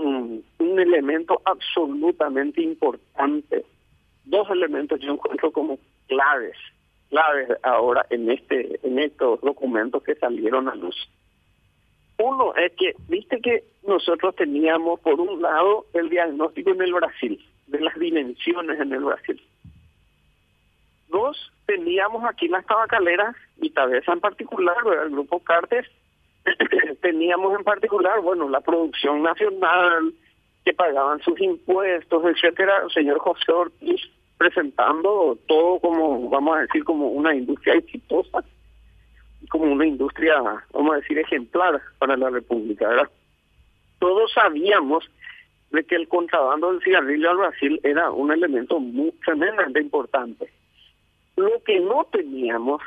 un, elemento absolutamente importante. Dos elementos yo encuentro como claves, claves ahora en este, en estos documentos que salieron a luz. Uno es que, viste que nosotros teníamos por un lado el diagnóstico en el Brasil, de las dimensiones en el Brasil. Dos, teníamos aquí las tabacaleras y Tabesa en particular, el grupo Cartes, teníamos en particular, bueno, la producción nacional, que pagaban sus impuestos, etcétera, el señor José Ortiz presentando todo como, vamos a decir, como una industria exitosa, como una industria, vamos a decir, ejemplar para la República, ¿verdad? Todos sabíamos de que el contrabando del cigarrillo al Brasil era un elemento muy tremendamente importante. Lo que no teníamos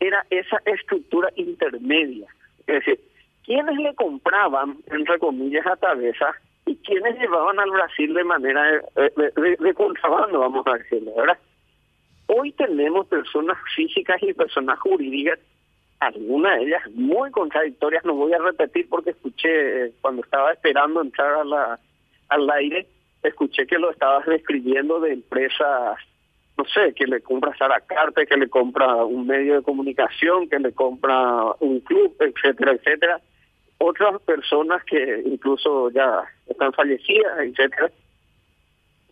era esa estructura intermedia, es decir, quienes le compraban, entre comillas, a Tabesa y quienes llevaban al Brasil de manera de, de, contrabando, vamos a decirlo, ¿verdad? Hoy tenemos personas físicas y personas jurídicas, algunas de ellas muy contradictorias, no voy a repetir porque escuché eh, cuando estaba esperando entrar al aire, escuché que lo estabas describiendo de empresas, no sé, que le compra Sara Carte, que le compra un medio de comunicación, que le compra un etcétera, etcétera otras personas que incluso ya están fallecidas, etcétera.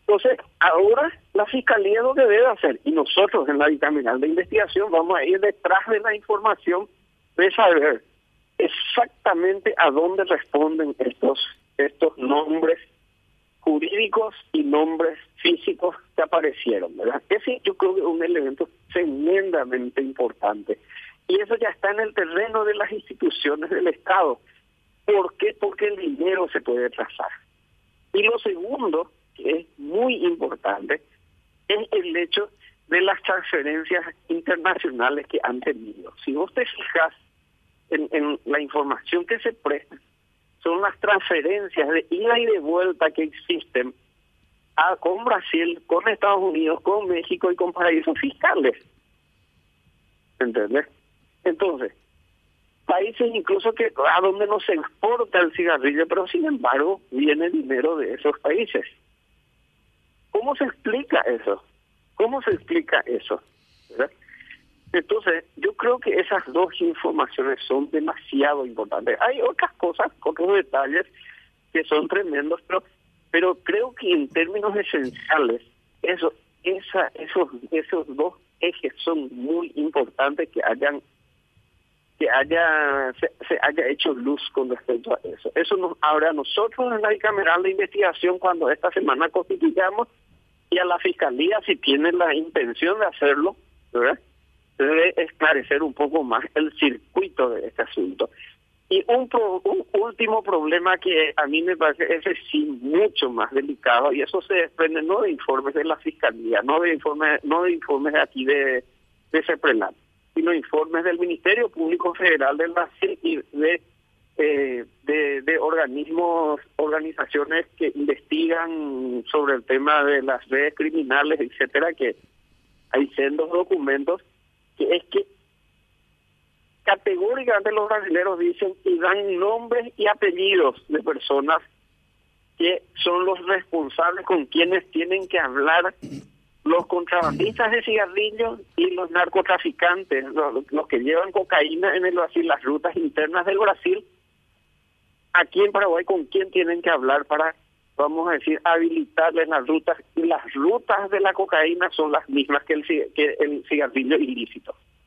Entonces, ahora la fiscalía lo que debe hacer, y nosotros en la bicameral de investigación vamos a ir detrás de la información de saber exactamente a dónde responden estos estos nombres jurídicos y nombres físicos que aparecieron, ¿verdad? Ese yo creo que es un elemento tremendamente importante. Y eso ya está en el terreno de las instituciones del Estado. ¿Por qué? Porque el dinero se puede trazar. Y lo segundo, que es muy importante, es el hecho de las transferencias internacionales que han tenido. Si vos te fijas en, la información que se presta, son las transferencias de ida y de vuelta que existen con Brasil, con Estados Unidos, con México y con paraísos fiscales. ¿Entendés? Entonces, países incluso que a donde no se exporta el cigarrillo, pero sin embargo viene dinero de esos países. ¿Cómo se explica eso? ¿Cómo se explica eso? Entonces, yo creo que esas dos informaciones son demasiado importantes. Hay otras cosas, otros detalles que son tremendos, pero pero creo que en términos esenciales, eso, esa, esos, esos dos ejes son muy importantes que hayan que haya se, haya hecho luz con respecto a eso. Eso nos ahora nosotros en la bicameral de investigación cuando esta semana constituyamos y a la fiscalía si tiene la intención de hacerlo, debe esclarecer un poco más el circuito de este asunto. Y un, un último problema que a mí me parece ese sí mucho más delicado y eso se desprende no de informes de la fiscalía, no de informes no de informes aquí de de CEPRELAN, sino informes del Ministerio Público Federal del Brasil y de, eh, de, de organismos, organizaciones que investigan sobre el tema de las redes criminales, etcétera, que hay sendos documentos que es que categóricamente los brasileños dicen y dan nombres y apellidos de personas que son los responsables con quienes tienen que hablar los contrabandistas de cigarrillos y los narcotraficantes, los, que llevan cocaína en el Brasil, las rutas internas del Brasil, aquí en Paraguay con quién tienen que hablar para, vamos a decir, habilitarles las rutas. Y las rutas de la cocaína son las mismas que el, que el cigarrillo ilícito.